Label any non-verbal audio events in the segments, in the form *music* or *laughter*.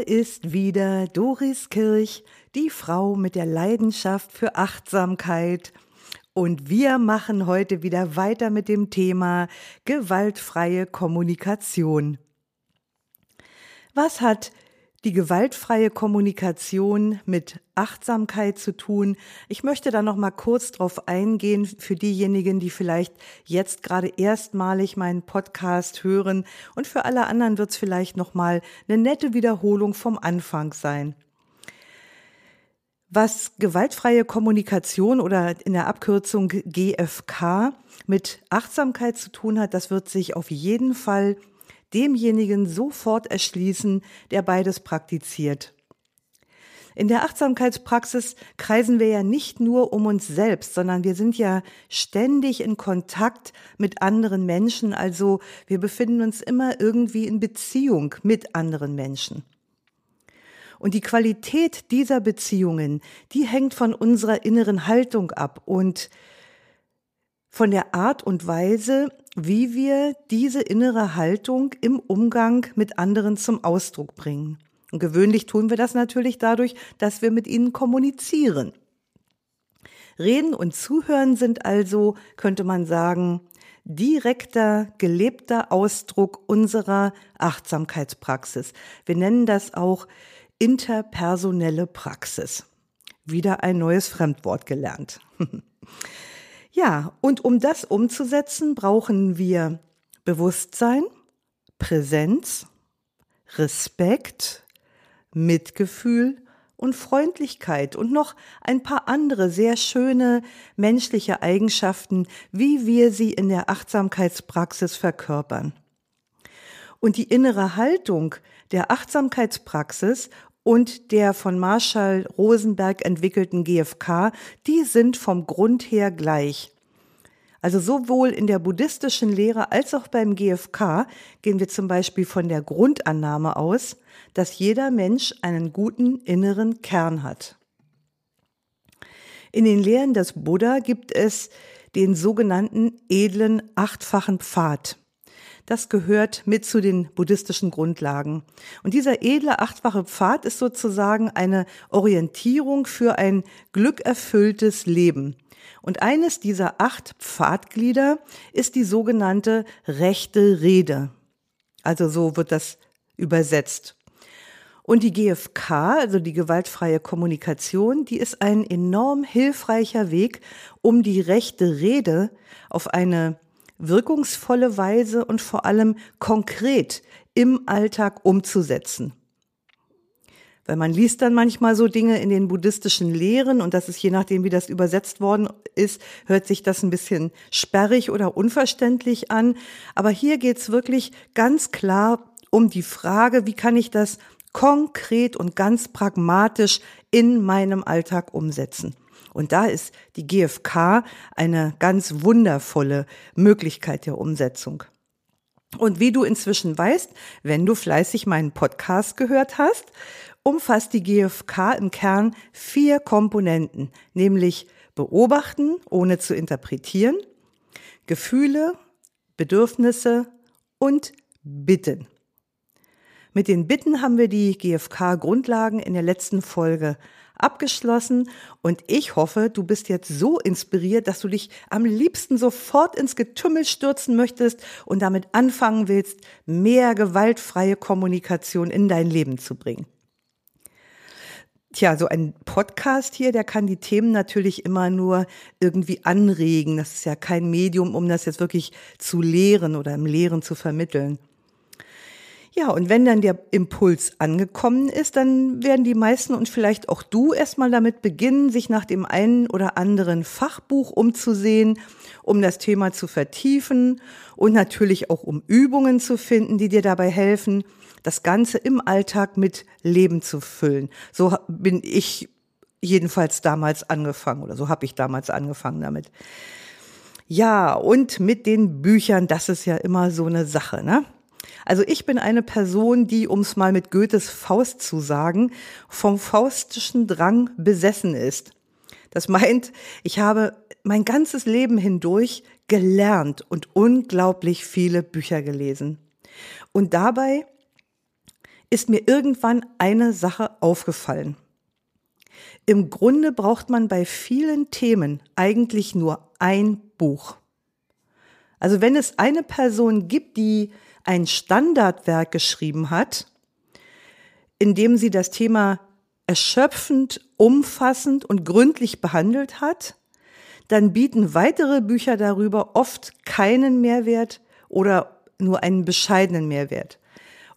Hier ist wieder Doris Kirch, die Frau mit der Leidenschaft für Achtsamkeit. Und wir machen heute wieder weiter mit dem Thema gewaltfreie Kommunikation. Was hat die gewaltfreie Kommunikation mit Achtsamkeit zu tun. Ich möchte da noch mal kurz drauf eingehen für diejenigen, die vielleicht jetzt gerade erstmalig meinen Podcast hören und für alle anderen wird es vielleicht noch mal eine nette Wiederholung vom Anfang sein. Was gewaltfreie Kommunikation oder in der Abkürzung GFK mit Achtsamkeit zu tun hat, das wird sich auf jeden Fall demjenigen sofort erschließen, der beides praktiziert. In der Achtsamkeitspraxis kreisen wir ja nicht nur um uns selbst, sondern wir sind ja ständig in Kontakt mit anderen Menschen, also wir befinden uns immer irgendwie in Beziehung mit anderen Menschen. Und die Qualität dieser Beziehungen, die hängt von unserer inneren Haltung ab und von der Art und Weise, wie wir diese innere Haltung im Umgang mit anderen zum Ausdruck bringen. Und gewöhnlich tun wir das natürlich dadurch, dass wir mit ihnen kommunizieren. Reden und Zuhören sind also, könnte man sagen, direkter, gelebter Ausdruck unserer Achtsamkeitspraxis. Wir nennen das auch interpersonelle Praxis. Wieder ein neues Fremdwort gelernt. *laughs* Ja, und um das umzusetzen, brauchen wir Bewusstsein, Präsenz, Respekt, Mitgefühl und Freundlichkeit und noch ein paar andere sehr schöne menschliche Eigenschaften, wie wir sie in der Achtsamkeitspraxis verkörpern. Und die innere Haltung der Achtsamkeitspraxis und der von Marshall Rosenberg entwickelten GFK, die sind vom Grund her gleich. Also sowohl in der buddhistischen Lehre als auch beim GFK gehen wir zum Beispiel von der Grundannahme aus, dass jeder Mensch einen guten inneren Kern hat. In den Lehren des Buddha gibt es den sogenannten edlen achtfachen Pfad das gehört mit zu den buddhistischen Grundlagen. Und dieser edle achtfache Pfad ist sozusagen eine Orientierung für ein glückerfülltes Leben. Und eines dieser acht Pfadglieder ist die sogenannte rechte Rede. Also so wird das übersetzt. Und die GFK, also die gewaltfreie Kommunikation, die ist ein enorm hilfreicher Weg, um die rechte Rede auf eine wirkungsvolle Weise und vor allem konkret im Alltag umzusetzen. Weil man liest dann manchmal so Dinge in den buddhistischen Lehren und das ist je nachdem, wie das übersetzt worden ist, hört sich das ein bisschen sperrig oder unverständlich an. Aber hier geht's wirklich ganz klar um die Frage, wie kann ich das konkret und ganz pragmatisch in meinem Alltag umsetzen. Und da ist die GfK eine ganz wundervolle Möglichkeit der Umsetzung. Und wie du inzwischen weißt, wenn du fleißig meinen Podcast gehört hast, umfasst die GfK im Kern vier Komponenten, nämlich beobachten, ohne zu interpretieren, Gefühle, Bedürfnisse und Bitten. Mit den Bitten haben wir die GfK-Grundlagen in der letzten Folge abgeschlossen und ich hoffe, du bist jetzt so inspiriert, dass du dich am liebsten sofort ins Getümmel stürzen möchtest und damit anfangen willst, mehr gewaltfreie Kommunikation in dein Leben zu bringen. Tja, so ein Podcast hier, der kann die Themen natürlich immer nur irgendwie anregen. Das ist ja kein Medium, um das jetzt wirklich zu lehren oder im Lehren zu vermitteln. Ja, und wenn dann der Impuls angekommen ist, dann werden die meisten und vielleicht auch du erstmal damit beginnen, sich nach dem einen oder anderen Fachbuch umzusehen, um das Thema zu vertiefen und natürlich auch um Übungen zu finden, die dir dabei helfen, das Ganze im Alltag mit Leben zu füllen. So bin ich jedenfalls damals angefangen oder so habe ich damals angefangen damit. Ja, und mit den Büchern, das ist ja immer so eine Sache, ne? Also ich bin eine Person, die, um es mal mit Goethes Faust zu sagen, vom faustischen Drang besessen ist. Das meint, ich habe mein ganzes Leben hindurch gelernt und unglaublich viele Bücher gelesen. Und dabei ist mir irgendwann eine Sache aufgefallen. Im Grunde braucht man bei vielen Themen eigentlich nur ein Buch. Also wenn es eine Person gibt, die ein Standardwerk geschrieben hat, in dem sie das Thema erschöpfend, umfassend und gründlich behandelt hat, dann bieten weitere Bücher darüber oft keinen Mehrwert oder nur einen bescheidenen Mehrwert.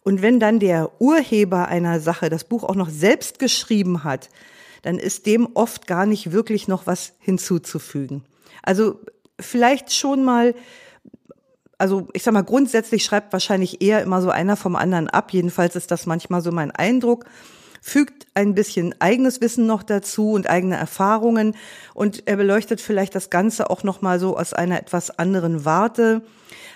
Und wenn dann der Urheber einer Sache das Buch auch noch selbst geschrieben hat, dann ist dem oft gar nicht wirklich noch was hinzuzufügen. Also vielleicht schon mal also ich sag mal, grundsätzlich schreibt wahrscheinlich eher immer so einer vom anderen ab. Jedenfalls ist das manchmal so mein Eindruck. Fügt ein bisschen eigenes Wissen noch dazu und eigene Erfahrungen und er beleuchtet vielleicht das Ganze auch nochmal so aus einer etwas anderen Warte.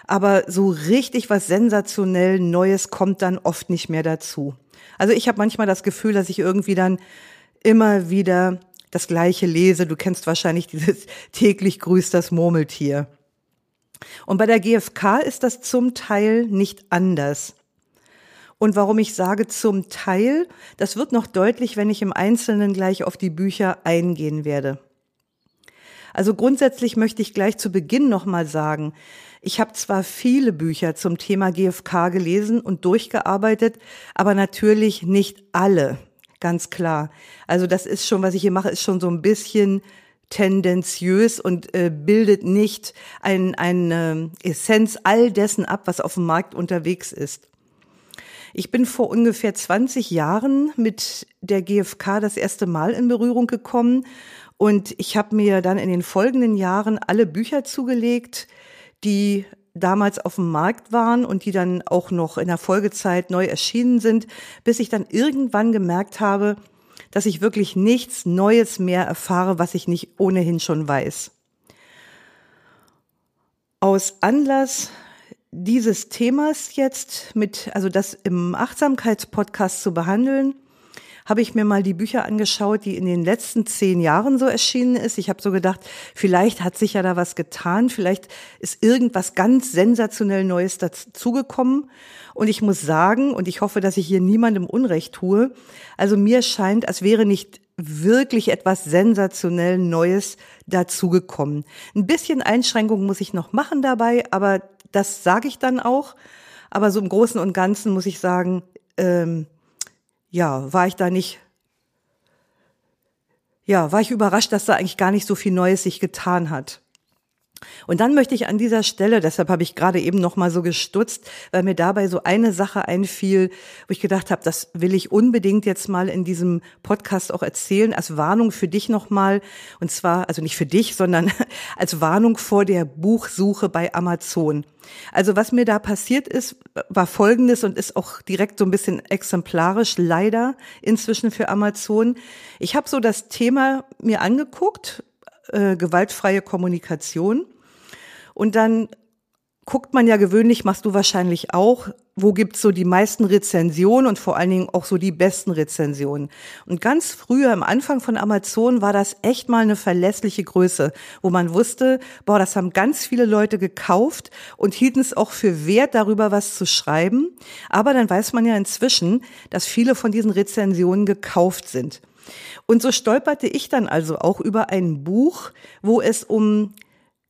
Aber so richtig was sensationell Neues kommt dann oft nicht mehr dazu. Also ich habe manchmal das Gefühl, dass ich irgendwie dann immer wieder das Gleiche lese. Du kennst wahrscheinlich dieses *laughs* täglich grüßt das Murmeltier. Und bei der GfK ist das zum Teil nicht anders. Und warum ich sage zum Teil, das wird noch deutlich, wenn ich im Einzelnen gleich auf die Bücher eingehen werde. Also grundsätzlich möchte ich gleich zu Beginn nochmal sagen, ich habe zwar viele Bücher zum Thema GfK gelesen und durchgearbeitet, aber natürlich nicht alle, ganz klar. Also das ist schon, was ich hier mache, ist schon so ein bisschen tendenziös und äh, bildet nicht ein, eine Essenz all dessen ab, was auf dem Markt unterwegs ist. Ich bin vor ungefähr 20 Jahren mit der GfK das erste Mal in Berührung gekommen und ich habe mir dann in den folgenden Jahren alle Bücher zugelegt, die damals auf dem Markt waren und die dann auch noch in der Folgezeit neu erschienen sind, bis ich dann irgendwann gemerkt habe, dass ich wirklich nichts Neues mehr erfahre, was ich nicht ohnehin schon weiß. Aus Anlass dieses Themas jetzt mit, also das im Achtsamkeitspodcast zu behandeln, habe ich mir mal die Bücher angeschaut, die in den letzten zehn Jahren so erschienen ist. Ich habe so gedacht, vielleicht hat sich ja da was getan, vielleicht ist irgendwas ganz sensationell Neues dazugekommen. Und ich muss sagen, und ich hoffe, dass ich hier niemandem Unrecht tue, also mir scheint, als wäre nicht wirklich etwas sensationell Neues dazugekommen. Ein bisschen Einschränkung muss ich noch machen dabei, aber das sage ich dann auch. Aber so im Großen und Ganzen muss ich sagen, ähm, ja, war ich da nicht, ja, war ich überrascht, dass da eigentlich gar nicht so viel Neues sich getan hat. Und dann möchte ich an dieser Stelle, deshalb habe ich gerade eben noch mal so gestutzt, weil mir dabei so eine Sache einfiel, wo ich gedacht habe, das will ich unbedingt jetzt mal in diesem Podcast auch erzählen als Warnung für dich noch mal und zwar also nicht für dich, sondern *laughs* als Warnung vor der Buchsuche bei Amazon. Also was mir da passiert ist, war folgendes und ist auch direkt so ein bisschen exemplarisch leider inzwischen für Amazon. Ich habe so das Thema mir angeguckt, äh, gewaltfreie Kommunikation. Und dann guckt man ja gewöhnlich, machst du wahrscheinlich auch, wo gibt's so die meisten Rezensionen und vor allen Dingen auch so die besten Rezensionen. Und ganz früher, am Anfang von Amazon, war das echt mal eine verlässliche Größe, wo man wusste, boah, das haben ganz viele Leute gekauft und hielten es auch für wert, darüber was zu schreiben. Aber dann weiß man ja inzwischen, dass viele von diesen Rezensionen gekauft sind. Und so stolperte ich dann also auch über ein Buch, wo es um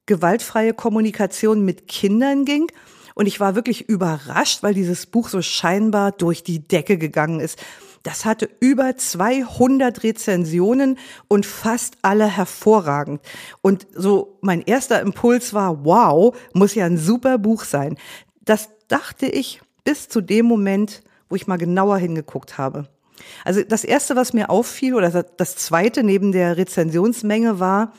gewaltfreie Kommunikation mit Kindern ging. Und ich war wirklich überrascht, weil dieses Buch so scheinbar durch die Decke gegangen ist. Das hatte über 200 Rezensionen und fast alle hervorragend. Und so mein erster Impuls war, wow, muss ja ein super Buch sein. Das dachte ich bis zu dem Moment, wo ich mal genauer hingeguckt habe. Also das erste, was mir auffiel, oder das zweite neben der Rezensionsmenge war,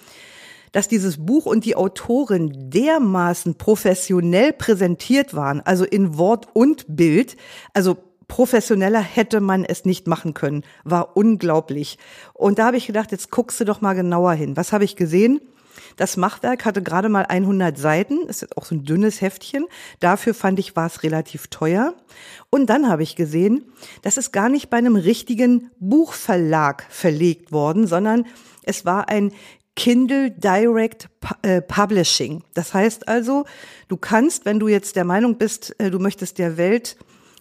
dass dieses Buch und die Autorin dermaßen professionell präsentiert waren, also in Wort und Bild, also professioneller hätte man es nicht machen können, war unglaublich. Und da habe ich gedacht, jetzt guckst du doch mal genauer hin. Was habe ich gesehen? Das Machwerk hatte gerade mal 100 Seiten, ist auch so ein dünnes Heftchen. Dafür fand ich, war es relativ teuer. Und dann habe ich gesehen, das ist gar nicht bei einem richtigen Buchverlag verlegt worden, sondern es war ein Kindle Direct äh, Publishing. Das heißt also, du kannst, wenn du jetzt der Meinung bist, äh, du möchtest der Welt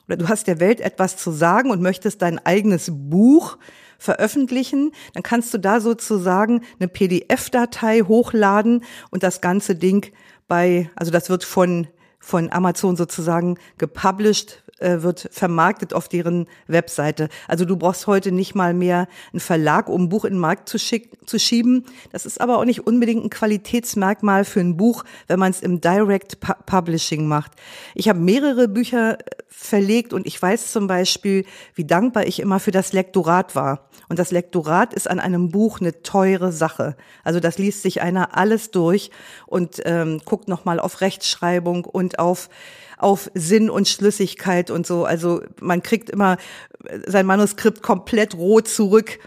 oder du hast der Welt etwas zu sagen und möchtest dein eigenes Buch veröffentlichen, dann kannst du da sozusagen eine PDF-Datei hochladen und das ganze Ding bei, also das wird von von Amazon sozusagen gepublished, äh, wird vermarktet auf deren Webseite. Also du brauchst heute nicht mal mehr einen Verlag, um ein Buch in den Markt zu, schick, zu schieben. Das ist aber auch nicht unbedingt ein Qualitätsmerkmal für ein Buch, wenn man es im Direct Publishing macht. Ich habe mehrere Bücher äh, verlegt und ich weiß zum Beispiel, wie dankbar ich immer für das Lektorat war. Und das Lektorat ist an einem Buch eine teure Sache. Also das liest sich einer alles durch und ähm, guckt nochmal auf Rechtschreibung und auf auf Sinn und Schlüssigkeit und so. Also man kriegt immer sein Manuskript komplett rot zurück.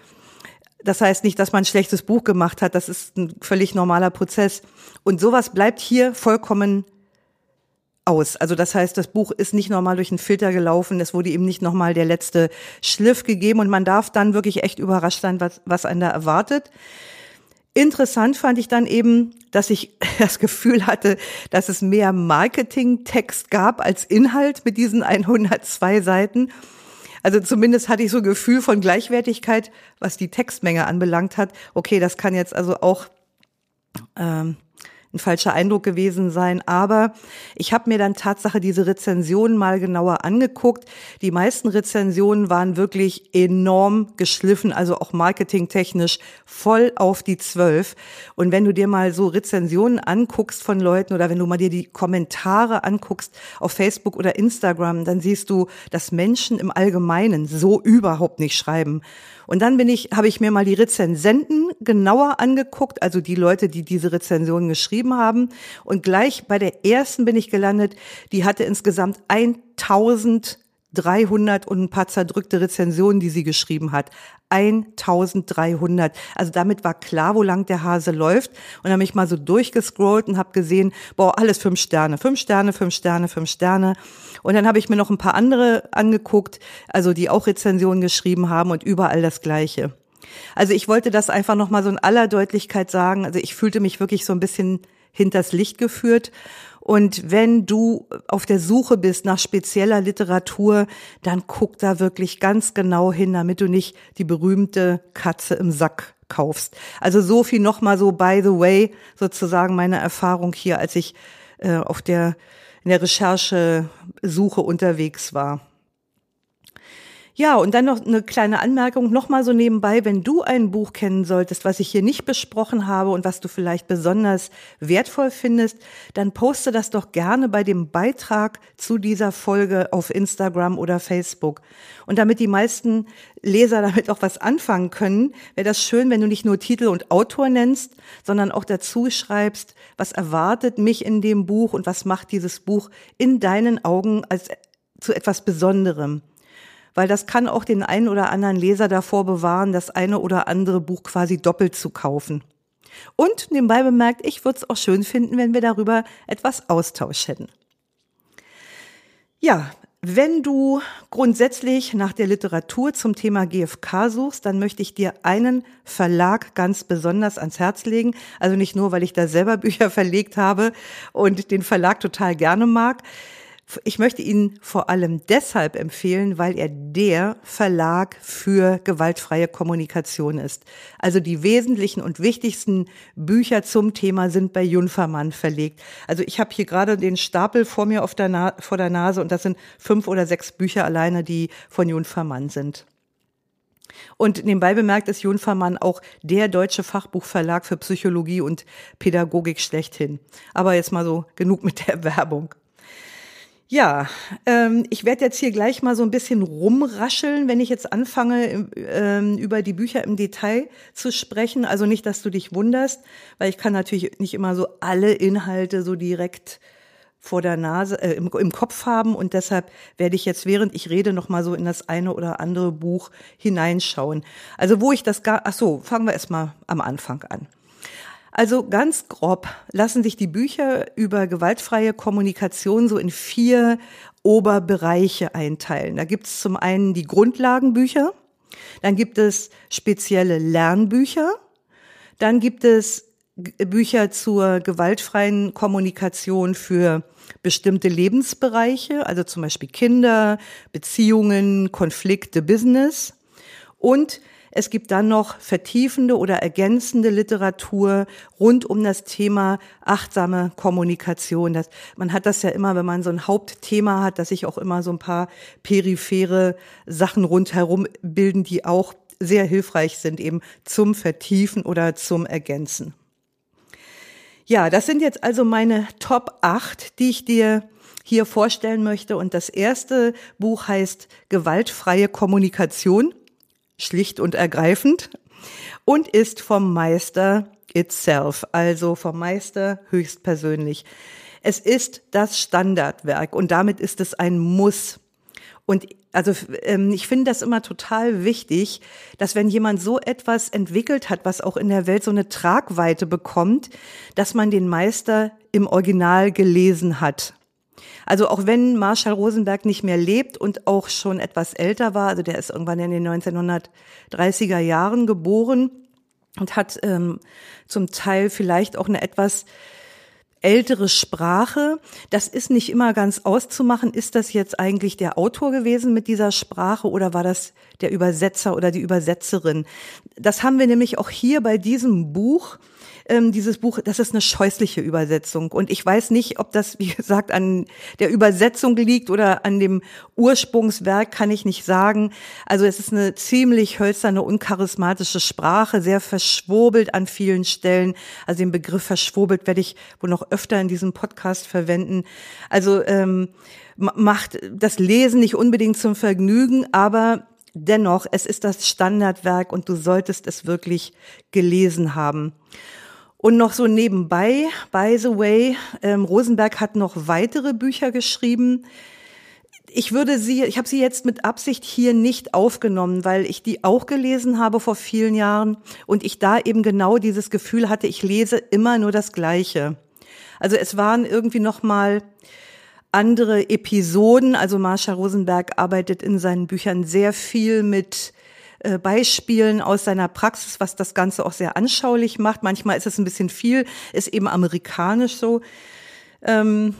Das heißt nicht, dass man ein schlechtes Buch gemacht hat. Das ist ein völlig normaler Prozess. Und sowas bleibt hier vollkommen aus. Also das heißt, das Buch ist nicht nochmal durch einen Filter gelaufen, es wurde ihm nicht nochmal der letzte Schliff gegeben und man darf dann wirklich echt überrascht sein, was, was einen da erwartet. Interessant fand ich dann eben, dass ich *laughs* das Gefühl hatte, dass es mehr Marketingtext gab als Inhalt mit diesen 102 Seiten. Also zumindest hatte ich so ein Gefühl von Gleichwertigkeit, was die Textmenge anbelangt hat. Okay, das kann jetzt also auch ähm, ein falscher Eindruck gewesen sein. Aber ich habe mir dann Tatsache diese Rezensionen mal genauer angeguckt. Die meisten Rezensionen waren wirklich enorm geschliffen, also auch marketingtechnisch voll auf die Zwölf. Und wenn du dir mal so Rezensionen anguckst von Leuten oder wenn du mal dir die Kommentare anguckst auf Facebook oder Instagram, dann siehst du, dass Menschen im Allgemeinen so überhaupt nicht schreiben. Und dann bin ich, habe ich mir mal die Rezensenten genauer angeguckt, also die Leute, die diese Rezensionen geschrieben haben. Und gleich bei der ersten bin ich gelandet, die hatte insgesamt 1000 300 und ein paar zerdrückte Rezensionen, die sie geschrieben hat. 1300. Also damit war klar, wo lang der Hase läuft. Und dann habe ich mal so durchgescrollt und habe gesehen, boah, alles fünf Sterne, fünf Sterne, fünf Sterne, fünf Sterne. Und dann habe ich mir noch ein paar andere angeguckt, also die auch Rezensionen geschrieben haben und überall das Gleiche. Also ich wollte das einfach noch mal so in aller Deutlichkeit sagen. Also ich fühlte mich wirklich so ein bisschen hinters Licht geführt und wenn du auf der Suche bist nach spezieller Literatur, dann guck da wirklich ganz genau hin, damit du nicht die berühmte Katze im Sack kaufst. Also so viel nochmal so by the way, sozusagen meine Erfahrung hier, als ich äh, auf der in der Recherchesuche unterwegs war. Ja, und dann noch eine kleine Anmerkung, nochmal so nebenbei, wenn du ein Buch kennen solltest, was ich hier nicht besprochen habe und was du vielleicht besonders wertvoll findest, dann poste das doch gerne bei dem Beitrag zu dieser Folge auf Instagram oder Facebook. Und damit die meisten Leser damit auch was anfangen können, wäre das schön, wenn du nicht nur Titel und Autor nennst, sondern auch dazu schreibst, was erwartet mich in dem Buch und was macht dieses Buch in deinen Augen als zu etwas Besonderem weil das kann auch den einen oder anderen Leser davor bewahren, das eine oder andere Buch quasi doppelt zu kaufen. Und nebenbei bemerkt, ich würde es auch schön finden, wenn wir darüber etwas Austausch hätten. Ja, wenn du grundsätzlich nach der Literatur zum Thema GFK suchst, dann möchte ich dir einen Verlag ganz besonders ans Herz legen. Also nicht nur, weil ich da selber *laughs* Bücher verlegt habe und den Verlag total gerne mag. Ich möchte ihn vor allem deshalb empfehlen, weil er der Verlag für gewaltfreie Kommunikation ist. Also die wesentlichen und wichtigsten Bücher zum Thema sind bei Junfermann verlegt. Also ich habe hier gerade den Stapel vor mir auf der vor der Nase und das sind fünf oder sechs Bücher alleine, die von Junfermann sind. Und nebenbei bemerkt ist Junfermann auch der deutsche Fachbuchverlag für Psychologie und Pädagogik schlechthin. Aber jetzt mal so genug mit der *laughs* Werbung. Ja, ähm, ich werde jetzt hier gleich mal so ein bisschen rumrascheln, wenn ich jetzt anfange, ähm, über die Bücher im Detail zu sprechen. Also nicht, dass du dich wunderst, weil ich kann natürlich nicht immer so alle Inhalte so direkt vor der Nase, äh, im, im Kopf haben und deshalb werde ich jetzt, während ich rede, noch mal so in das eine oder andere Buch hineinschauen. Also wo ich das gar, ach so, fangen wir erstmal am Anfang an. Also ganz grob lassen sich die Bücher über gewaltfreie Kommunikation so in vier Oberbereiche einteilen. Da gibt es zum einen die Grundlagenbücher, dann gibt es spezielle Lernbücher, dann gibt es Bücher zur gewaltfreien Kommunikation für bestimmte Lebensbereiche, also zum Beispiel Kinder, Beziehungen, Konflikte, Business. Und es gibt dann noch vertiefende oder ergänzende Literatur rund um das Thema achtsame Kommunikation. Das, man hat das ja immer, wenn man so ein Hauptthema hat, dass sich auch immer so ein paar periphere Sachen rundherum bilden, die auch sehr hilfreich sind eben zum Vertiefen oder zum Ergänzen. Ja, das sind jetzt also meine Top 8, die ich dir hier vorstellen möchte. Und das erste Buch heißt Gewaltfreie Kommunikation schlicht und ergreifend und ist vom Meister itself, also vom Meister höchstpersönlich. Es ist das Standardwerk und damit ist es ein Muss. Und also ähm, ich finde das immer total wichtig, dass wenn jemand so etwas entwickelt hat, was auch in der Welt so eine Tragweite bekommt, dass man den Meister im Original gelesen hat. Also auch wenn Marshall Rosenberg nicht mehr lebt und auch schon etwas älter war, also der ist irgendwann in den 1930er Jahren geboren und hat ähm, zum Teil vielleicht auch eine etwas ältere Sprache. Das ist nicht immer ganz auszumachen. Ist das jetzt eigentlich der Autor gewesen mit dieser Sprache oder war das der Übersetzer oder die Übersetzerin? Das haben wir nämlich auch hier bei diesem Buch ähm, dieses Buch, das ist eine scheußliche Übersetzung. Und ich weiß nicht, ob das, wie gesagt, an der Übersetzung liegt oder an dem Ursprungswerk, kann ich nicht sagen. Also es ist eine ziemlich hölzerne, uncharismatische Sprache, sehr verschwurbelt an vielen Stellen. Also den Begriff verschwurbelt werde ich wohl noch öfter in diesem Podcast verwenden. Also ähm, macht das Lesen nicht unbedingt zum Vergnügen, aber Dennoch, es ist das Standardwerk und du solltest es wirklich gelesen haben. Und noch so nebenbei, by the way, ähm, Rosenberg hat noch weitere Bücher geschrieben. Ich würde sie, ich habe sie jetzt mit Absicht hier nicht aufgenommen, weil ich die auch gelesen habe vor vielen Jahren und ich da eben genau dieses Gefühl hatte, ich lese immer nur das Gleiche. Also es waren irgendwie noch mal andere Episoden. Also Marsha Rosenberg arbeitet in seinen Büchern sehr viel mit äh, Beispielen aus seiner Praxis, was das Ganze auch sehr anschaulich macht. Manchmal ist es ein bisschen viel, ist eben amerikanisch so. Ähm,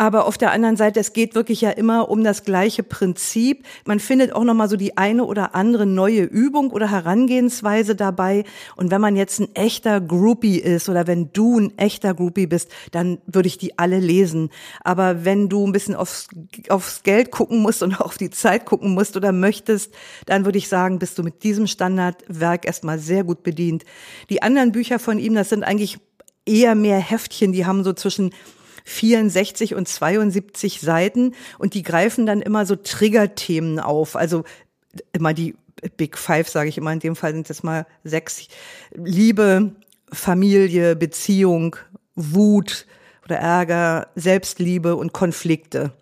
aber auf der anderen Seite, es geht wirklich ja immer um das gleiche Prinzip. Man findet auch noch mal so die eine oder andere neue Übung oder Herangehensweise dabei. Und wenn man jetzt ein echter Groupie ist oder wenn du ein echter Groupie bist, dann würde ich die alle lesen. Aber wenn du ein bisschen aufs, aufs Geld gucken musst und *laughs* auf die Zeit gucken musst oder möchtest, dann würde ich sagen, bist du mit diesem Standardwerk erstmal sehr gut bedient. Die anderen Bücher von ihm, das sind eigentlich eher mehr Heftchen, die haben so zwischen 64 und 72 Seiten und die greifen dann immer so Triggerthemen auf. Also immer die Big Five, sage ich immer, in dem Fall sind es mal sechs. Liebe, Familie, Beziehung, Wut oder Ärger, Selbstliebe und Konflikte.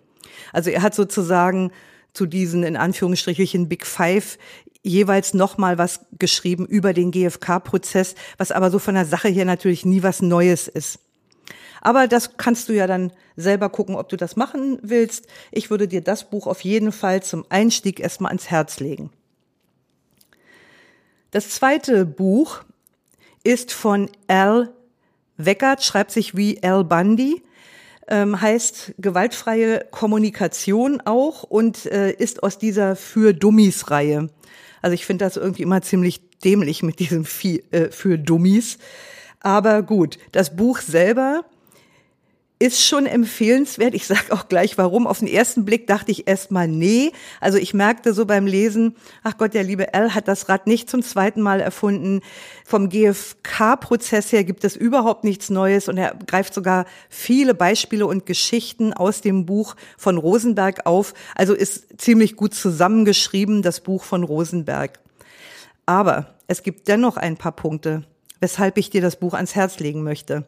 Also er hat sozusagen zu diesen in Anführungsstrichen Big Five jeweils nochmal was geschrieben über den GfK-Prozess, was aber so von der Sache her natürlich nie was Neues ist. Aber das kannst du ja dann selber gucken, ob du das machen willst. Ich würde dir das Buch auf jeden Fall zum Einstieg erstmal ans Herz legen. Das zweite Buch ist von Al Weckert, schreibt sich wie Al Bundy, ähm, heißt gewaltfreie Kommunikation auch und äh, ist aus dieser Für Dummies Reihe. Also ich finde das irgendwie immer ziemlich dämlich mit diesem Für, äh, für Dummies. Aber gut, das Buch selber ist schon empfehlenswert. Ich sage auch gleich warum. Auf den ersten Blick dachte ich erstmal nee. Also ich merkte so beim Lesen, ach Gott, der liebe L hat das Rad nicht zum zweiten Mal erfunden. Vom GfK-Prozess her gibt es überhaupt nichts Neues und er greift sogar viele Beispiele und Geschichten aus dem Buch von Rosenberg auf. Also ist ziemlich gut zusammengeschrieben, das Buch von Rosenberg. Aber es gibt dennoch ein paar Punkte, weshalb ich dir das Buch ans Herz legen möchte.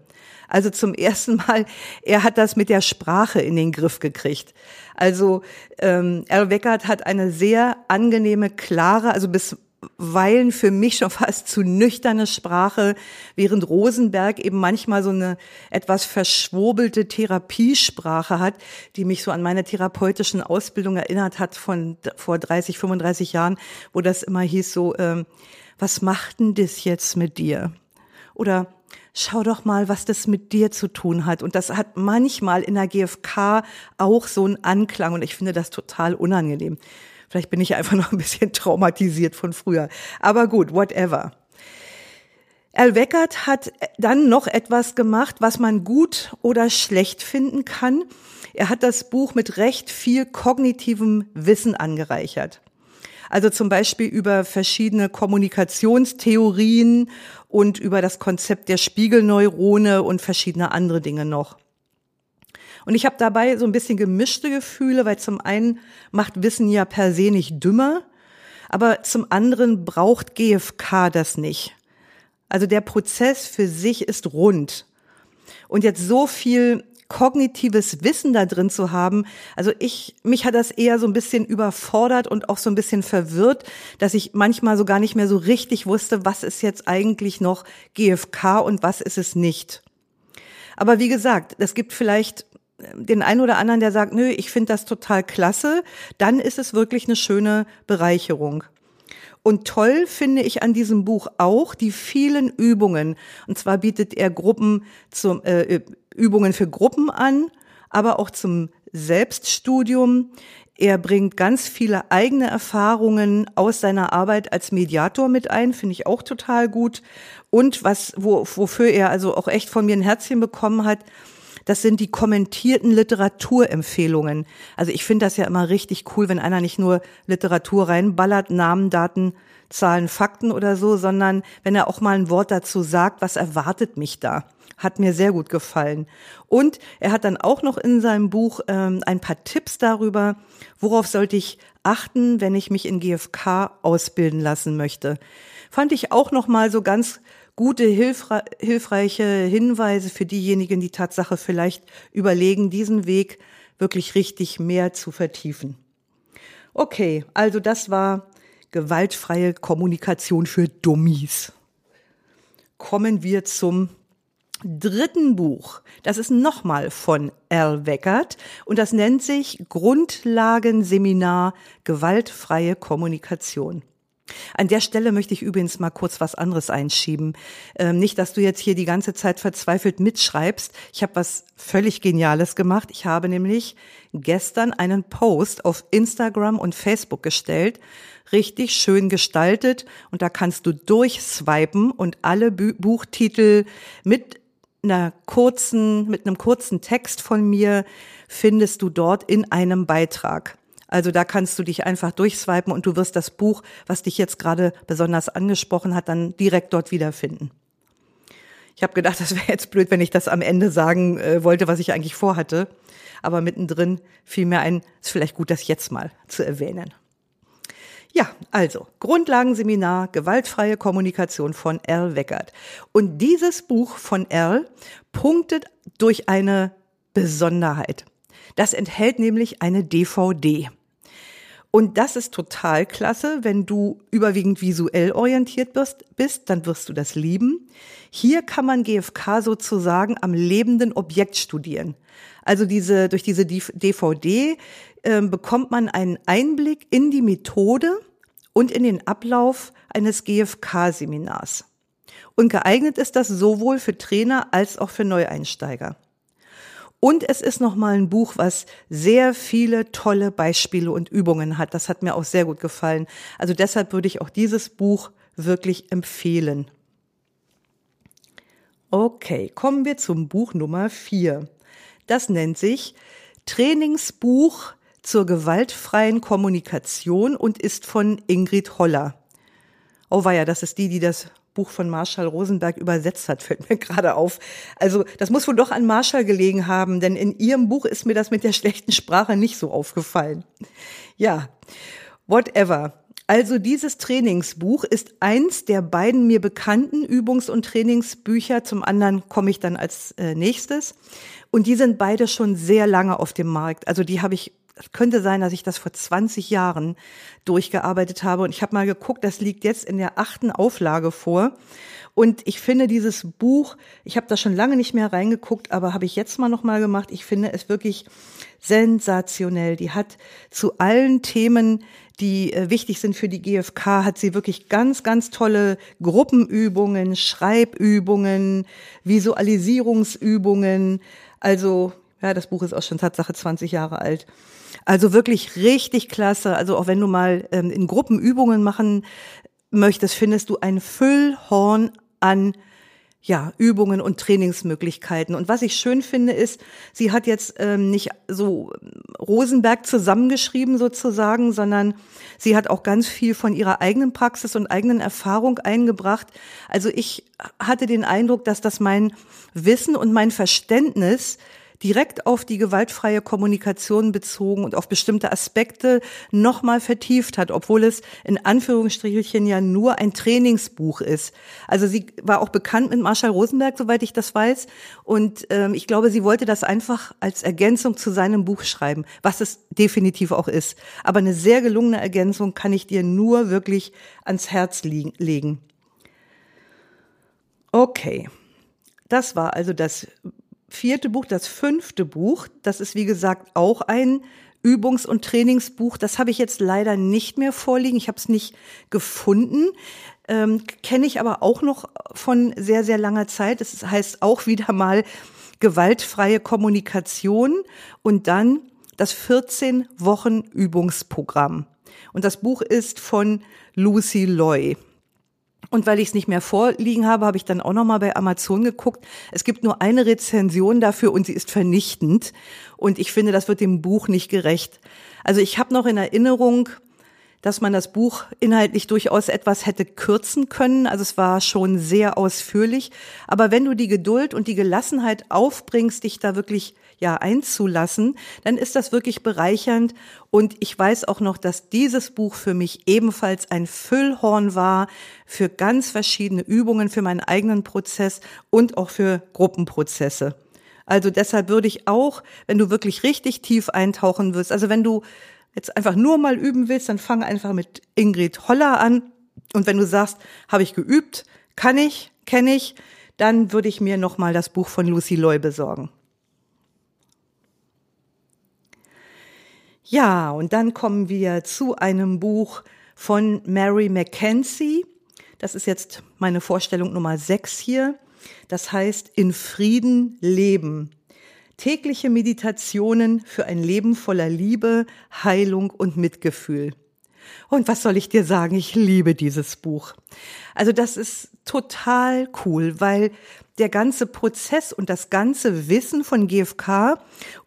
Also zum ersten Mal, er hat das mit der Sprache in den Griff gekriegt. Also ähm, Al Weckert hat eine sehr angenehme, klare, also bisweilen für mich schon fast zu nüchterne Sprache, während Rosenberg eben manchmal so eine etwas verschwobelte Therapiesprache hat, die mich so an meine therapeutischen Ausbildung erinnert hat von vor 30, 35 Jahren, wo das immer hieß so, ähm, was macht denn das jetzt mit dir? Oder schau doch mal, was das mit dir zu tun hat. Und das hat manchmal in der GfK auch so einen Anklang und ich finde das total unangenehm. Vielleicht bin ich einfach *laughs* noch ein bisschen traumatisiert von früher. Aber gut, whatever. Al Weckert hat dann noch etwas gemacht, was man gut oder schlecht finden kann. Er hat das Buch mit recht viel kognitivem Wissen angereichert. Also zum Beispiel über verschiedene Kommunikationstheorien und über das Konzept der Spiegelneurone und verschiedene andere Dinge noch. Und ich habe dabei so ein bisschen gemischte Gefühle, weil zum einen macht Wissen ja per se nicht dümmer, aber zum anderen braucht GFK das nicht. Also der Prozess für sich ist rund. Und jetzt so viel kognitives Wissen da drin zu haben. Also ich, mich hat das eher so ein bisschen überfordert und auch so ein bisschen verwirrt, dass ich manchmal so gar nicht mehr so richtig wusste, was ist jetzt eigentlich noch GFK und was ist es nicht. Aber wie gesagt, es gibt vielleicht den einen oder anderen, der sagt, nö, ich finde das total klasse, dann ist es wirklich eine schöne Bereicherung. Und toll finde ich an diesem Buch auch die vielen Übungen. Und zwar bietet er Gruppen zum, äh, Übungen für Gruppen an, aber auch zum Selbststudium. Er bringt ganz viele eigene Erfahrungen aus seiner Arbeit als Mediator mit ein, finde ich auch total gut. Und was, wo, wofür er also auch echt von mir ein Herzchen bekommen hat, das sind die kommentierten Literaturempfehlungen. Also ich finde das ja immer richtig cool, wenn einer nicht nur Literatur reinballert, Namen, Daten, Zahlen, Fakten oder so, sondern wenn er auch mal ein Wort dazu sagt, was erwartet mich da hat mir sehr gut gefallen. Und er hat dann auch noch in seinem Buch ähm, ein paar Tipps darüber, worauf sollte ich achten, wenn ich mich in GFK ausbilden lassen möchte. Fand ich auch noch mal so ganz gute, hilfre hilfreiche Hinweise für diejenigen, die Tatsache vielleicht überlegen, diesen Weg wirklich richtig mehr zu vertiefen. Okay, also das war gewaltfreie Kommunikation für Dummies. Kommen wir zum dritten Buch. Das ist nochmal von Al Weckert und das nennt sich Grundlagenseminar Gewaltfreie Kommunikation. An der Stelle möchte ich übrigens mal kurz was anderes einschieben. Ähm, nicht, dass du jetzt hier die ganze Zeit verzweifelt mitschreibst. Ich habe was völlig Geniales gemacht. Ich habe nämlich gestern einen Post auf Instagram und Facebook gestellt, richtig schön gestaltet und da kannst du durchswipen und alle Buchtitel mit einer kurzen, mit einem kurzen Text von mir findest du dort in einem Beitrag. Also da kannst du dich einfach durchswipen und du wirst das Buch, was dich jetzt gerade besonders angesprochen hat, dann direkt dort wiederfinden. Ich habe gedacht, *laughs* das wäre jetzt blöd, wenn ich das am Ende sagen äh, wollte, was ich eigentlich vorhatte. Aber mittendrin fiel mir ein, ist vielleicht gut, das jetzt mal zu erwähnen. Ja, also Grundlagenseminar Gewaltfreie Kommunikation von Erl Weckert. Und dieses Buch von Erl punktet durch eine Besonderheit. Das enthält nämlich eine DVD. Und das ist total klasse, wenn du überwiegend visuell orientiert bist, bist, dann wirst du das lieben. Hier kann man GFK sozusagen am lebenden Objekt studieren. Also diese, durch diese DVD äh, bekommt man einen Einblick in die Methode und in den Ablauf eines GFK-Seminars. Und geeignet ist das sowohl für Trainer als auch für Neueinsteiger. Und es ist nochmal ein Buch, was sehr viele tolle Beispiele und Übungen hat. Das hat mir auch sehr gut gefallen. Also deshalb würde ich auch dieses Buch wirklich empfehlen. Okay, kommen wir zum Buch Nummer vier. Das nennt sich Trainingsbuch zur gewaltfreien Kommunikation und ist von Ingrid Holler. Oh war ja, das ist die, die das Buch von Marshall Rosenberg übersetzt hat, fällt mir *laughs* gerade auf. Also das muss wohl doch an Marshall gelegen haben, denn in ihrem Buch ist mir das mit der schlechten Sprache nicht so aufgefallen. Ja, whatever. Also dieses Trainingsbuch ist eins der beiden mir bekannten Übungs- und Trainingsbücher. Zum anderen komme ich dann als äh, nächstes. Und die sind beide schon sehr lange auf dem Markt. Also die habe ich könnte sein, dass ich das vor 20 Jahren durchgearbeitet habe. Und ich habe mal geguckt, das liegt jetzt in der achten Auflage vor. Und ich finde dieses Buch, ich habe da schon lange nicht mehr reingeguckt, aber habe ich jetzt mal noch mal gemacht. Ich finde es wirklich sensationell. Die hat zu allen Themen, die äh, wichtig sind für die GfK, hat sie wirklich ganz, ganz tolle Gruppenübungen, Schreibübungen, Visualisierungsübungen. Also ja, das Buch ist auch schon Tatsache 20 Jahre alt. Also wirklich richtig klasse. Also auch wenn du mal ähm, in Gruppen Übungen machen möchtest, findest du ein Füllhorn an ja, Übungen und Trainingsmöglichkeiten. Und was ich schön finde, ist, sie hat jetzt ähm, nicht so Rosenberg zusammengeschrieben sozusagen, sondern sie hat auch ganz viel von ihrer eigenen Praxis und eigenen Erfahrung eingebracht. Also ich hatte den Eindruck, dass das mein Wissen und mein Verständnis direkt auf die gewaltfreie Kommunikation bezogen und auf bestimmte Aspekte nochmal vertieft hat, obwohl es in Anführungsstrichelchen ja nur ein Trainingsbuch ist. Also sie war auch bekannt mit Marshall Rosenberg, soweit ich das weiß. Und ähm, ich glaube, sie wollte das einfach als Ergänzung zu seinem Buch schreiben, was es definitiv auch ist. Aber eine sehr gelungene Ergänzung kann ich dir nur wirklich ans Herz legen. Okay. Das war also das vierte Buch, das fünfte Buch, das ist wie gesagt auch ein Übungs- und Trainingsbuch. Das habe ich jetzt leider nicht mehr vorliegen. Ich habe es nicht gefunden. Ähm, Kenne ich aber auch noch von sehr, sehr langer Zeit. Das heißt auch wieder mal gewaltfreie Kommunikation und dann das 14 Wochen Übungsprogramm. Und das Buch ist von Lucy Loy. Und weil ich es nicht mehr vorliegen habe, habe ich dann auch noch mal bei Amazon geguckt. Es gibt nur eine Rezension dafür und sie ist vernichtend. Und ich finde, das wird dem Buch nicht gerecht. Also ich habe noch in Erinnerung, dass man das Buch inhaltlich durchaus etwas hätte kürzen können. Also es war schon sehr ausführlich. Aber wenn du die Geduld und die Gelassenheit aufbringst, dich da wirklich ja einzulassen, dann ist das wirklich bereichernd. Und ich weiß auch noch, dass dieses Buch für mich ebenfalls ein Füllhorn war für ganz verschiedene Übungen, für meinen eigenen Prozess und auch für Gruppenprozesse. Also deshalb würde ich auch, wenn du wirklich richtig tief eintauchen wirst, also wenn du jetzt einfach nur mal üben willst, dann fang einfach mit Ingrid Holler an. Und wenn du sagst, habe ich geübt, kann ich, kenne ich, dann würde ich mir nochmal das Buch von Lucy Loy besorgen. Ja, und dann kommen wir zu einem Buch von Mary Mackenzie. Das ist jetzt meine Vorstellung Nummer sechs hier. Das heißt In Frieden leben. Tägliche Meditationen für ein Leben voller Liebe, Heilung und Mitgefühl. Und was soll ich dir sagen? Ich liebe dieses Buch. Also das ist total cool, weil der ganze Prozess und das ganze Wissen von GFK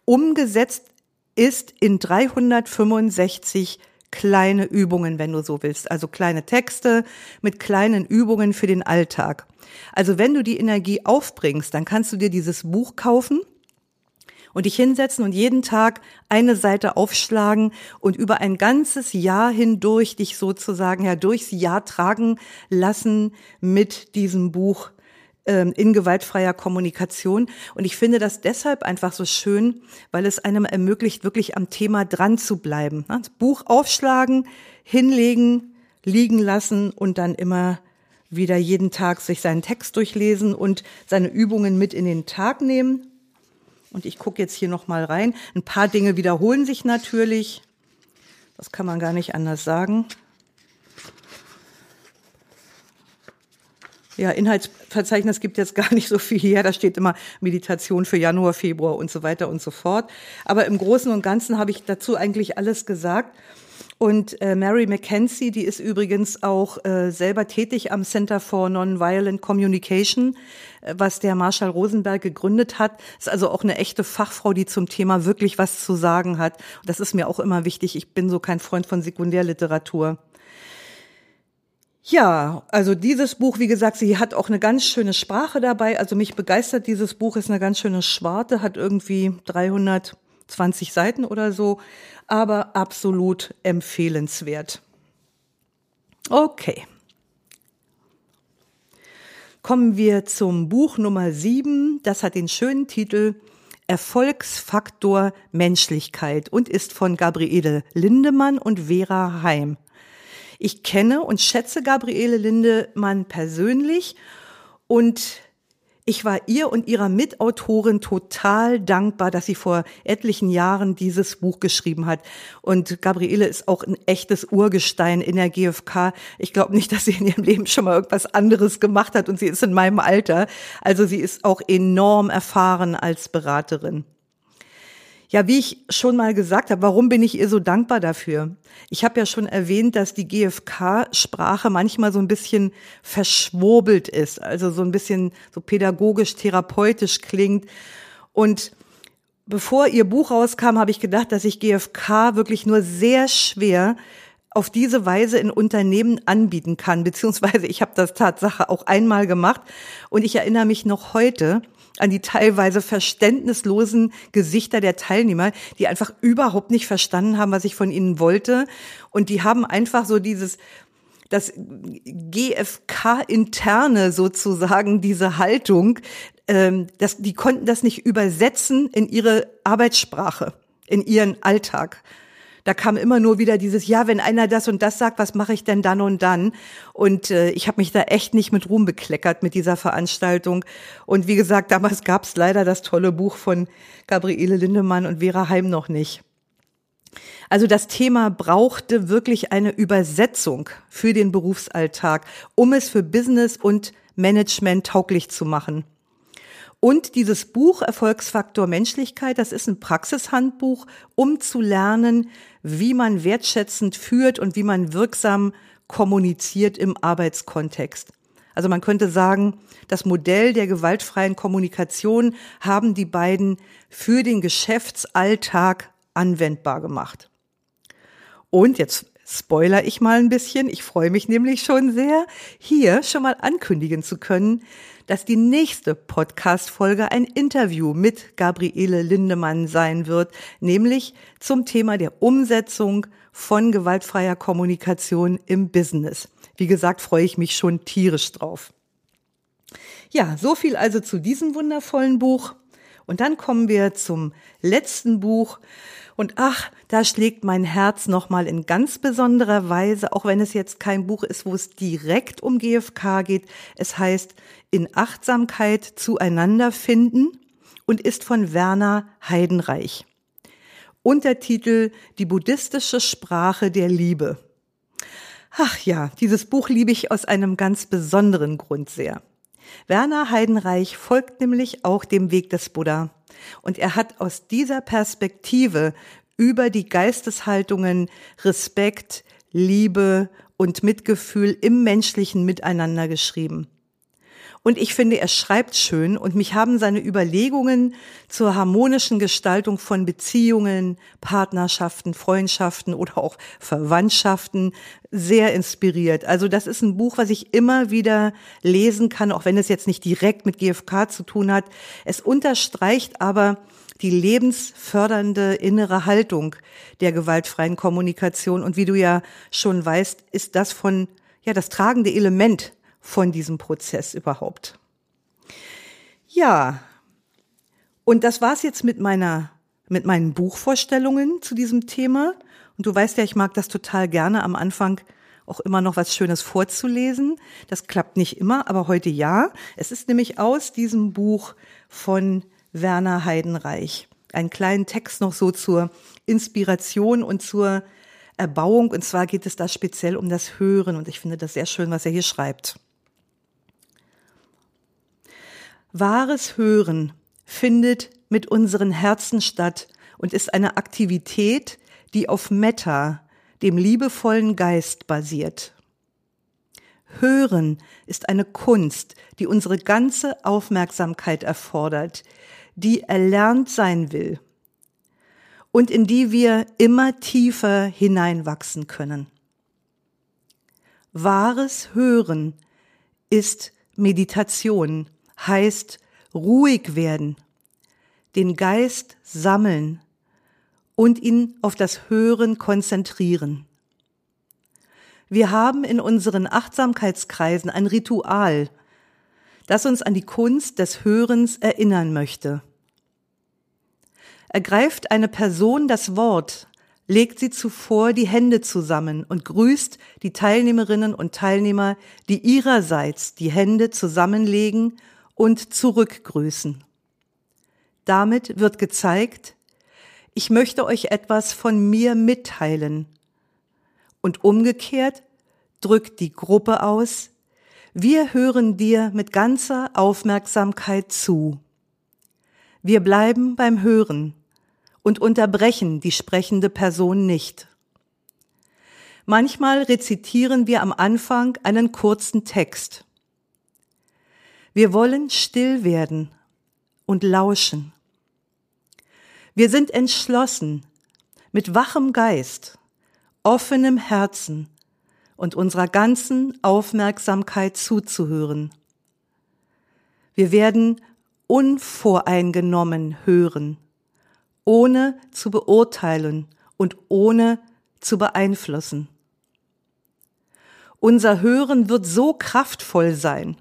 umgesetzt ist in 365 kleine Übungen, wenn du so willst. Also kleine Texte mit kleinen Übungen für den Alltag. Also wenn du die Energie aufbringst, dann kannst du dir dieses Buch kaufen und dich hinsetzen und jeden Tag eine Seite aufschlagen und über ein ganzes Jahr hindurch dich sozusagen ja durchs Jahr tragen lassen mit diesem Buch in gewaltfreier Kommunikation. Und ich finde das deshalb einfach so schön, weil es einem ermöglicht, wirklich am Thema dran zu bleiben. Das Buch aufschlagen, hinlegen, liegen lassen und dann immer wieder jeden Tag sich seinen Text durchlesen und seine Übungen mit in den Tag nehmen und ich gucke jetzt hier noch mal rein. Ein paar Dinge wiederholen sich natürlich. Das kann man gar nicht anders sagen. Ja, Inhaltsverzeichnis gibt jetzt gar nicht so viel her. Da steht immer Meditation für Januar, Februar und so weiter und so fort. Aber im Großen und Ganzen habe ich dazu eigentlich alles gesagt. Und äh, Mary McKenzie, die ist übrigens auch äh, selber tätig am Center for Nonviolent Communication, äh, was der Marshall Rosenberg gegründet hat. Ist also auch eine echte Fachfrau, die zum Thema wirklich was zu sagen hat. Das ist mir auch immer wichtig. Ich bin so kein Freund von Sekundärliteratur. Ja, also dieses Buch, wie gesagt, sie hat auch eine ganz schöne Sprache dabei. Also mich begeistert dieses Buch, ist eine ganz schöne Schwarte, hat irgendwie 320 Seiten oder so, aber absolut empfehlenswert. Okay. Kommen wir zum Buch Nummer 7. Das hat den schönen Titel Erfolgsfaktor Menschlichkeit und ist von Gabriele Lindemann und Vera Heim. Ich kenne und schätze Gabriele Lindemann persönlich und ich war ihr und ihrer Mitautorin total dankbar, dass sie vor etlichen Jahren dieses Buch geschrieben hat. Und Gabriele ist auch ein echtes Urgestein in der GfK. Ich glaube nicht, dass sie in ihrem Leben schon mal irgendwas anderes gemacht hat und sie ist in meinem Alter. Also sie ist auch enorm erfahren als Beraterin. Ja, wie ich schon mal gesagt habe, warum bin ich ihr so dankbar dafür? Ich habe ja schon erwähnt, dass die GfK-Sprache manchmal so ein bisschen verschwurbelt ist, also so ein bisschen so pädagogisch, therapeutisch klingt. Und bevor ihr Buch rauskam, habe ich gedacht, dass ich GfK wirklich nur sehr schwer auf diese Weise in Unternehmen anbieten kann, beziehungsweise ich habe das Tatsache auch einmal gemacht und ich erinnere mich noch heute, an die teilweise verständnislosen Gesichter der Teilnehmer, die einfach überhaupt nicht verstanden haben, was ich von ihnen wollte. Und die haben einfach so dieses, das GFK-interne sozusagen, diese Haltung, ähm, das, die konnten das nicht übersetzen in ihre Arbeitssprache, in ihren Alltag da kam immer nur wieder dieses, ja, wenn einer das und das sagt, was mache ich denn dann und dann? Und äh, ich habe mich da echt nicht mit Ruhm bekleckert mit dieser Veranstaltung. Und wie gesagt, damals gab es leider das tolle Buch von Gabriele Lindemann und Vera Heim noch nicht. Also das Thema brauchte wirklich eine Übersetzung für den Berufsalltag, um es für Business und Management tauglich zu machen. Und dieses Buch Erfolgsfaktor Menschlichkeit, das ist ein Praxishandbuch, um zu lernen, wie man wertschätzend führt und wie man wirksam kommuniziert im Arbeitskontext. Also man könnte sagen, das Modell der gewaltfreien Kommunikation haben die beiden für den Geschäftsalltag anwendbar gemacht. Und jetzt spoiler ich mal ein bisschen, ich freue mich nämlich schon sehr, hier schon mal ankündigen zu können, dass die nächste Podcast-Folge ein Interview mit Gabriele Lindemann sein wird, nämlich zum Thema der Umsetzung von gewaltfreier Kommunikation im Business. Wie gesagt, freue ich mich schon tierisch drauf. Ja, so viel also zu diesem wundervollen Buch. Und dann kommen wir zum letzten Buch, und ach, da schlägt mein Herz nochmal in ganz besonderer Weise, auch wenn es jetzt kein Buch ist, wo es direkt um GFK geht. Es heißt In Achtsamkeit zueinander finden und ist von Werner Heidenreich. Untertitel Die buddhistische Sprache der Liebe. Ach ja, dieses Buch liebe ich aus einem ganz besonderen Grund sehr. Werner Heidenreich folgt nämlich auch dem Weg des Buddha. Und er hat aus dieser Perspektive über die Geisteshaltungen Respekt, Liebe und Mitgefühl im menschlichen Miteinander geschrieben. Und ich finde, er schreibt schön und mich haben seine Überlegungen zur harmonischen Gestaltung von Beziehungen, Partnerschaften, Freundschaften oder auch Verwandtschaften sehr inspiriert. Also das ist ein Buch, was ich immer wieder lesen kann, auch wenn es jetzt nicht direkt mit GFK zu tun hat. Es unterstreicht aber die lebensfördernde innere Haltung der gewaltfreien Kommunikation. Und wie du ja schon weißt, ist das von, ja, das tragende Element von diesem Prozess überhaupt. Ja, und das war's jetzt mit meiner, mit meinen Buchvorstellungen zu diesem Thema. Und du weißt ja, ich mag das total gerne am Anfang auch immer noch was Schönes vorzulesen. Das klappt nicht immer, aber heute ja. Es ist nämlich aus diesem Buch von Werner Heidenreich. Einen kleinen Text noch so zur Inspiration und zur Erbauung. Und zwar geht es da speziell um das Hören. Und ich finde das sehr schön, was er hier schreibt. Wahres Hören findet mit unseren Herzen statt und ist eine Aktivität, die auf Metta, dem liebevollen Geist basiert. Hören ist eine Kunst, die unsere ganze Aufmerksamkeit erfordert, die erlernt sein will und in die wir immer tiefer hineinwachsen können. Wahres Hören ist Meditation, heißt ruhig werden, den Geist sammeln und ihn auf das Hören konzentrieren. Wir haben in unseren Achtsamkeitskreisen ein Ritual, das uns an die Kunst des Hörens erinnern möchte. Ergreift eine Person das Wort, legt sie zuvor die Hände zusammen und grüßt die Teilnehmerinnen und Teilnehmer, die ihrerseits die Hände zusammenlegen und zurückgrüßen. Damit wird gezeigt, ich möchte euch etwas von mir mitteilen. Und umgekehrt drückt die Gruppe aus, wir hören dir mit ganzer Aufmerksamkeit zu. Wir bleiben beim Hören und unterbrechen die sprechende Person nicht. Manchmal rezitieren wir am Anfang einen kurzen Text. Wir wollen still werden und lauschen. Wir sind entschlossen, mit wachem Geist, offenem Herzen und unserer ganzen Aufmerksamkeit zuzuhören. Wir werden unvoreingenommen hören ohne zu beurteilen und ohne zu beeinflussen. Unser Hören wird so kraftvoll sein,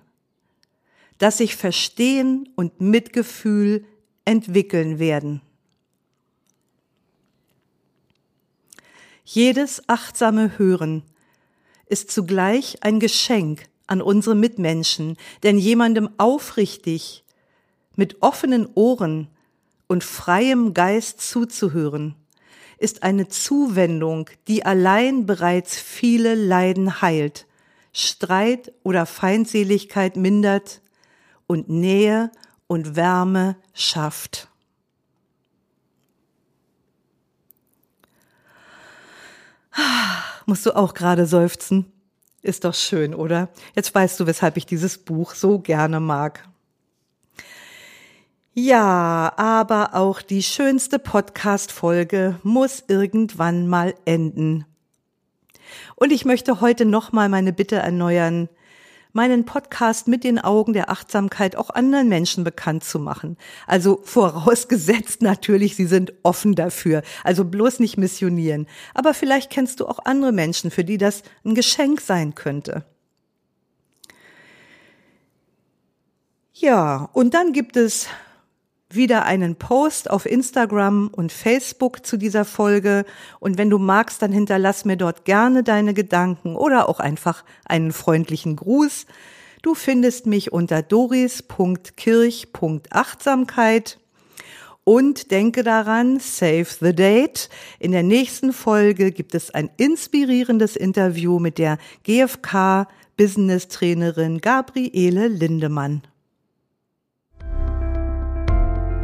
dass sich Verstehen und Mitgefühl entwickeln werden. Jedes achtsame Hören ist zugleich ein Geschenk an unsere Mitmenschen, denn jemandem aufrichtig, mit offenen Ohren und freiem Geist zuzuhören, ist eine Zuwendung, die allein bereits viele Leiden heilt, Streit oder Feindseligkeit mindert und Nähe und Wärme schafft. Musst du auch gerade seufzen? Ist doch schön, oder? Jetzt weißt du, weshalb ich dieses Buch so gerne mag. Ja, aber auch die schönste Podcast-Folge muss irgendwann mal enden. Und ich möchte heute nochmal meine Bitte erneuern, meinen Podcast mit den Augen der Achtsamkeit auch anderen Menschen bekannt zu machen. Also vorausgesetzt *laughs* natürlich, sie sind offen dafür. Also bloß nicht missionieren. Aber vielleicht kennst du auch andere Menschen, für die das ein Geschenk sein könnte. Ja, und dann gibt es wieder einen Post auf Instagram und Facebook zu dieser Folge. Und wenn du magst, dann hinterlass mir dort gerne deine Gedanken oder auch einfach einen freundlichen Gruß. Du findest mich unter doris.kirch.achtsamkeit. Und denke daran, save the date. In der nächsten Folge gibt es ein inspirierendes Interview mit der GfK Business Trainerin Gabriele Lindemann.